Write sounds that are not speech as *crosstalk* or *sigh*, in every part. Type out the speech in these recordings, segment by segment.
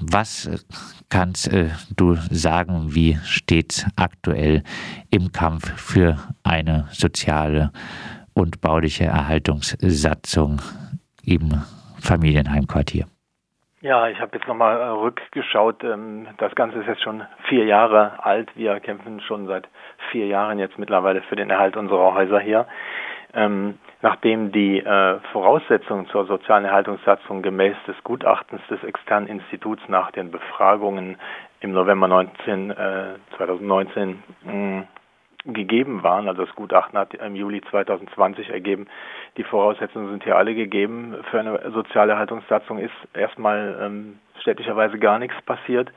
was kannst du sagen, wie steht aktuell im Kampf für eine soziale und bauliche Erhaltungssatzung im Familienheimquartier? Ja, ich habe jetzt nochmal äh, rückgeschaut. Ähm, das Ganze ist jetzt schon vier Jahre alt. Wir kämpfen schon seit vier Jahren jetzt mittlerweile für den Erhalt unserer Häuser hier. Nachdem die äh, Voraussetzungen zur sozialen Erhaltungssatzung gemäß des Gutachtens des externen Instituts nach den Befragungen im November 19, äh, 2019 mh, gegeben waren. Also das Gutachten hat im Juli 2020 ergeben, die Voraussetzungen sind hier alle gegeben. Für eine soziale Erhaltungssatzung ist erstmal ähm, städtischerweise gar nichts passiert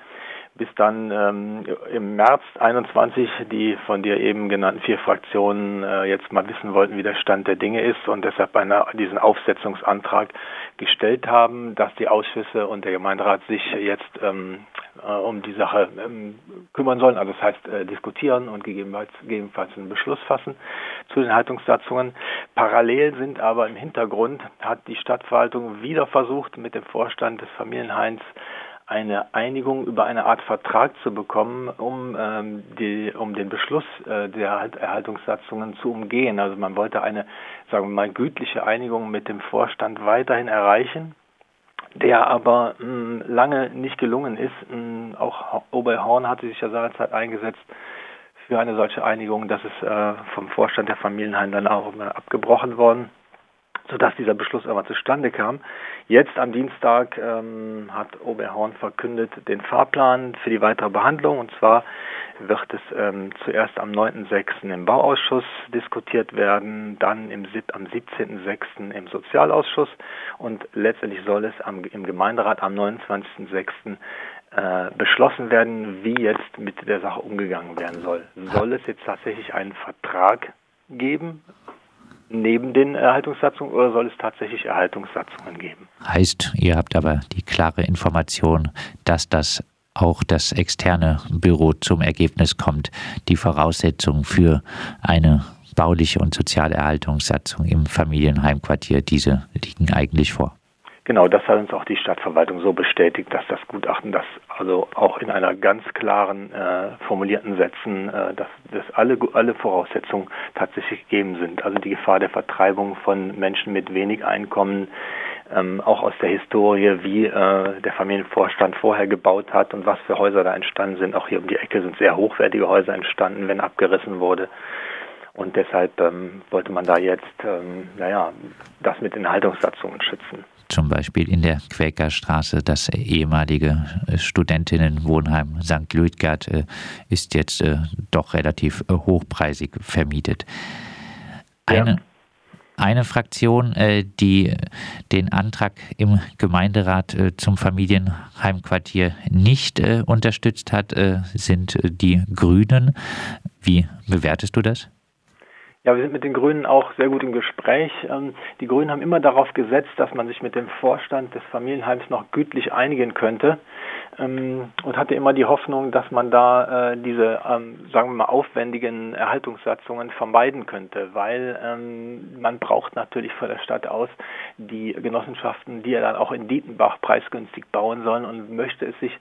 bis dann ähm, im März 21 die von dir eben genannten vier Fraktionen äh, jetzt mal wissen wollten, wie der Stand der Dinge ist und deshalb eine, diesen Aufsetzungsantrag gestellt haben, dass die Ausschüsse und der Gemeinderat sich jetzt ähm, äh, um die Sache ähm, kümmern sollen, also das heißt äh, diskutieren und gegebenenfalls, gegebenenfalls einen Beschluss fassen zu den Haltungssatzungen. Parallel sind aber im Hintergrund hat die Stadtverwaltung wieder versucht, mit dem Vorstand des Familienheims eine Einigung über eine Art Vertrag zu bekommen, um, ähm, die, um den Beschluss äh, der halt Erhaltungssatzungen zu umgehen. Also man wollte eine, sagen wir mal, gütliche Einigung mit dem Vorstand weiterhin erreichen, der aber mh, mm, lange nicht gelungen ist. Mh, mm, auch Oberhorn hatte sich ja seinerzeit eingesetzt für eine solche Einigung. Das ist äh, vom Vorstand der Familienheim dann auch abgebrochen worden sodass dieser Beschluss aber zustande kam. Jetzt am Dienstag ähm, hat Oberhorn verkündet den Fahrplan für die weitere Behandlung und zwar wird es ähm, zuerst am 9.6. im Bauausschuss diskutiert werden, dann im, am 17.6. im Sozialausschuss und letztendlich soll es am, im Gemeinderat am 29.6. Äh, beschlossen werden, wie jetzt mit der Sache umgegangen werden soll. Soll es jetzt tatsächlich einen Vertrag geben neben den Erhaltungssatzungen oder soll es tatsächlich Erhaltungssatzungen geben? Heißt, ihr habt aber die klare Information, dass das auch das externe Büro zum Ergebnis kommt, die Voraussetzungen für eine bauliche und soziale Erhaltungssatzung im Familienheimquartier, diese liegen eigentlich vor. Genau, das hat uns auch die Stadtverwaltung so bestätigt, dass das Gutachten, das also auch in einer ganz klaren äh, formulierten Sätzen, äh, dass, dass alle alle Voraussetzungen tatsächlich gegeben sind. Also die Gefahr der Vertreibung von Menschen mit wenig Einkommen, ähm, auch aus der Historie, wie äh, der Familienvorstand vorher gebaut hat und was für Häuser da entstanden sind. Auch hier um die Ecke sind sehr hochwertige Häuser entstanden, wenn abgerissen wurde. Und deshalb ähm, wollte man da jetzt, ähm, naja, das mit den Haltungssatzungen schützen zum Beispiel in der Quäkerstraße. Das ehemalige äh, Studentinnenwohnheim St. Luitgard äh, ist jetzt äh, doch relativ hochpreisig vermietet. Eine, ja. eine Fraktion, die den Antrag im Gemeinderat zum Familienheimquartier nicht unterstützt hat, sind die Grünen. Wie bewertest du das? Ja, wir sind mit den Grünen auch sehr gut im Gespräch. Ähm, die Grünen haben immer darauf gesetzt, dass man sich mit dem Vorstand des Familienheims noch gütlich einigen könnte ähm, und hatte immer die Hoffnung, dass man da äh, diese, ähm, sagen wir mal, aufwendigen Erhaltungssatzungen vermeiden könnte, weil man braucht natürlich von der Stadt aus die Genossenschaften, die ja dann auch in Dietenbach preisgünstig bauen sollen und möchte es sich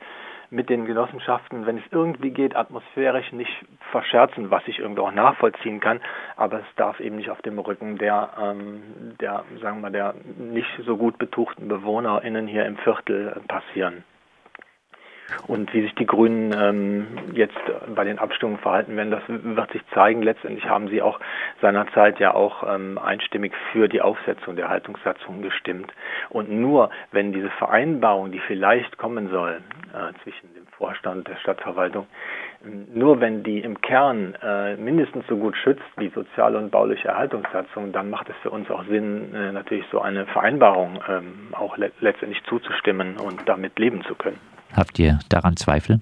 mit den Genossenschaften, wenn es irgendwie geht, atmosphärisch nicht verscherzen, was ich irgendwie auch nachvollziehen kann. Aber es darf eben nicht auf dem Rücken der, ähm, der, sagen wir, der nicht so gut betuchten BewohnerInnen hier im Viertel passieren. Und wie sich die Grünen ähm, jetzt bei den Abstimmungen verhalten werden, das wird sich zeigen. Letztendlich haben sie auch seinerzeit ja auch ähm, einstimmig für die Aufsetzung der Haltungssatzung gestimmt. Und nur wenn diese Vereinbarung, die vielleicht kommen soll äh, zwischen dem Vorstand der Stadtverwaltung, nur wenn die im Kern äh, mindestens so gut schützt wie soziale und bauliche Erhaltungssatzung, dann macht es für uns auch Sinn, äh, natürlich so eine Vereinbarung ähm, auch le letztendlich zuzustimmen und damit leben zu können. Habt ihr daran Zweifel?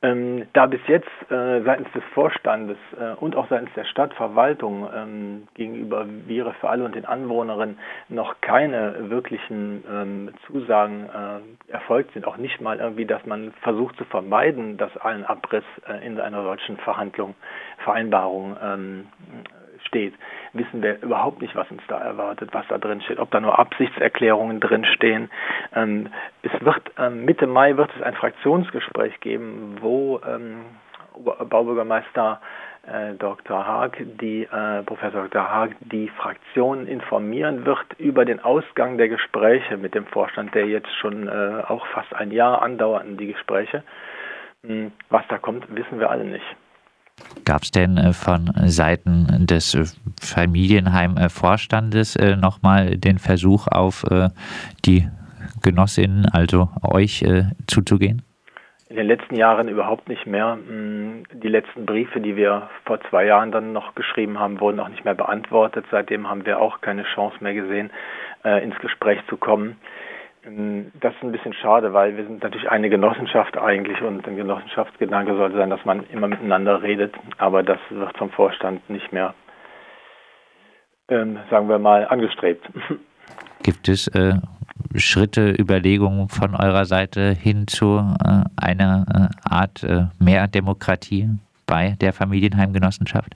Ähm, da bis jetzt äh, seitens des Vorstandes äh, und auch seitens der Stadtverwaltung ähm, gegenüber Viere für alle und den Anwohnerinnen noch keine wirklichen ähm, Zusagen äh, erfolgt sind, auch nicht mal irgendwie, dass man versucht zu vermeiden, dass ein Abriss äh, in einer solchen Verhandlung, Vereinbarung ähm, steht, wissen wir überhaupt nicht, was uns da erwartet, was da drin steht, ob da nur Absichtserklärungen drin stehen. Ähm, es wird ähm, Mitte Mai wird es ein Fraktionsgespräch geben, wo ähm, Baubürgermeister äh, Dr. Haag, die äh, Professor Dr. Haag, die Fraktion informieren wird über den Ausgang der Gespräche mit dem Vorstand, der jetzt schon äh, auch fast ein Jahr andauerten die Gespräche. Hm, was da kommt, wissen wir alle nicht. Gab es denn äh, von Seiten des äh, Familienheim-Vorstandes äh, nochmal den Versuch auf die Genossinnen, also euch, zuzugehen? In den letzten Jahren überhaupt nicht mehr. Hm, die letzten Briefe, die wir vor zwei Jahren dann noch geschrieben haben, wurden auch nicht mehr beantwortet. Seitdem haben wir auch keine Chance mehr gesehen, ins Gespräch zu kommen. Ähm, das ist ein bisschen schade, weil wir sind natürlich eine Genossenschaft eigentlich und ein Genossenschaftsgedanke sollte sein, dass man immer miteinander redet, aber das wird vom Vorstand nicht mehr, ähm, sagen wir mal, angestrebt. *laughs* Gibt es äh, Schritte, Überlegungen von eurer Seite hin zu äh, einer äh, Art äh, mehr Demokratie bei der Familienheimgenossenschaft?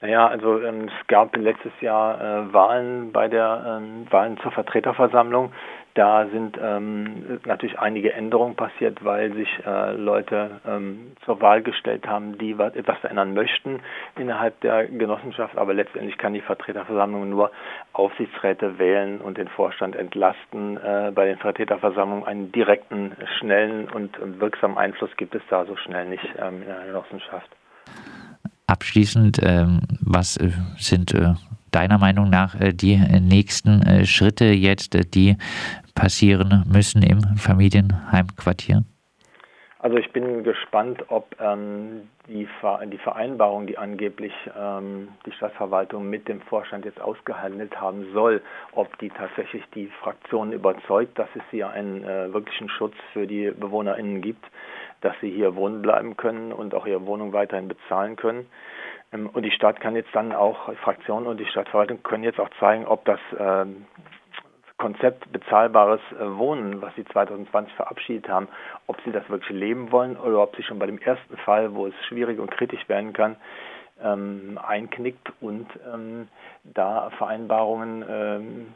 Naja, also ähm, es gab letztes Jahr äh, Wahlen bei der ähm, Wahlen zur Vertreterversammlung. Da sind ähm, natürlich einige Änderungen passiert, weil sich äh, Leute ähm, zur Wahl gestellt haben, die was, etwas verändern möchten innerhalb der Genossenschaft. Aber letztendlich kann die Vertreterversammlung nur Aufsichtsräte wählen und den Vorstand entlasten. Äh, bei den Vertreterversammlungen einen direkten, schnellen und wirksamen Einfluss gibt es da so schnell nicht ähm, in der Genossenschaft. Abschließend, ähm, was äh, sind äh, deiner Meinung nach äh, die nächsten Schritte jetzt, die passieren müssen im Familienheimquartier? Also ich bin gespannt, ob ähm, die, die, Vereinbarung, die angeblich ähm, die Stadtverwaltung mit dem Vorstand jetzt ausgehandelt haben soll, ob die tatsächlich die Fraktionen überzeugt, dass es hier einen äh, wirklichen Schutz für die BewohnerInnen gibt dass sie hier wohnen bleiben können und auch ihre Wohnung weiterhin bezahlen können. Ähm, und die Stadt kann jetzt dann auch, Fraktionen und die Stadtverwaltung können jetzt auch zeigen, ob das ähm, Konzept bezahlbares äh, Wohnen, was sie 2020 verabschiedet haben, ob sie das wirklich leben wollen oder ob sie schon bei dem ersten Fall, wo es schwierig und kritisch werden kann, ähm, einknickt und da Vereinbarungen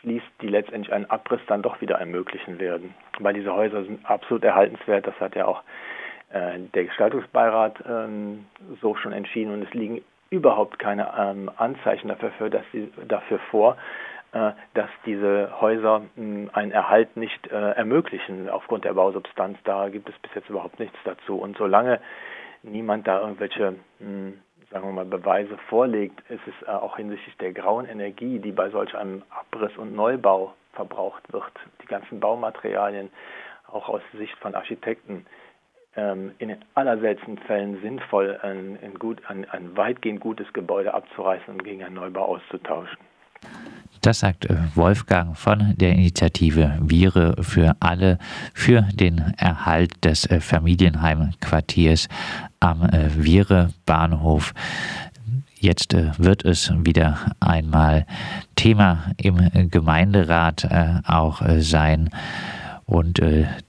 schließt, die letztendlich einen Abriss dann doch wieder ermöglichen werden. Weil diese Häuser sind absolut erhaltenswert, das hat ja auch der Gestaltungsbeirat ähm, so schon entschieden und es liegen überhaupt keine ähm, Anzeichen dafür, dass sie, dafür vor, äh, dass diese Häuser mh, einen Erhalt nicht äh, ermöglichen aufgrund der Bausubstanz. Da gibt es bis jetzt überhaupt nichts dazu. Und solange niemand da irgendwelche mh, sagen wir mal, Beweise vorlegt, ist es äh, auch hinsichtlich der grauen Energie, die bei solch einem Abriss und Neubau verbraucht wird, die ganzen Baumaterialien, auch aus Sicht von Architekten, in den allerseltensten Fällen sinnvoll, ein, ein, gut, ein, ein weitgehend gutes Gebäude abzureißen und gegen einen Neubau auszutauschen. Das sagt äh, Wolfgang von der Initiative Viere für alle für den Erhalt des äh, Familienheimquartiers am Viere Bahnhof. Jetzt wird es wieder einmal Thema im Gemeinderat auch sein. Und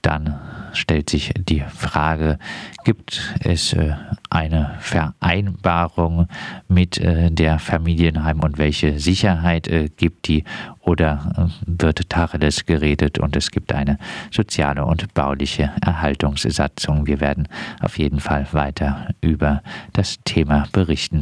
dann stellt sich die Frage, gibt es äh, eine Vereinbarung mit äh, der Familienheim und welche Sicherheit äh, gibt die oder wird Tacheles geredet und es gibt eine soziale und bauliche Erhaltungssatzung. Wir werden auf jeden Fall weiter über das Thema berichten.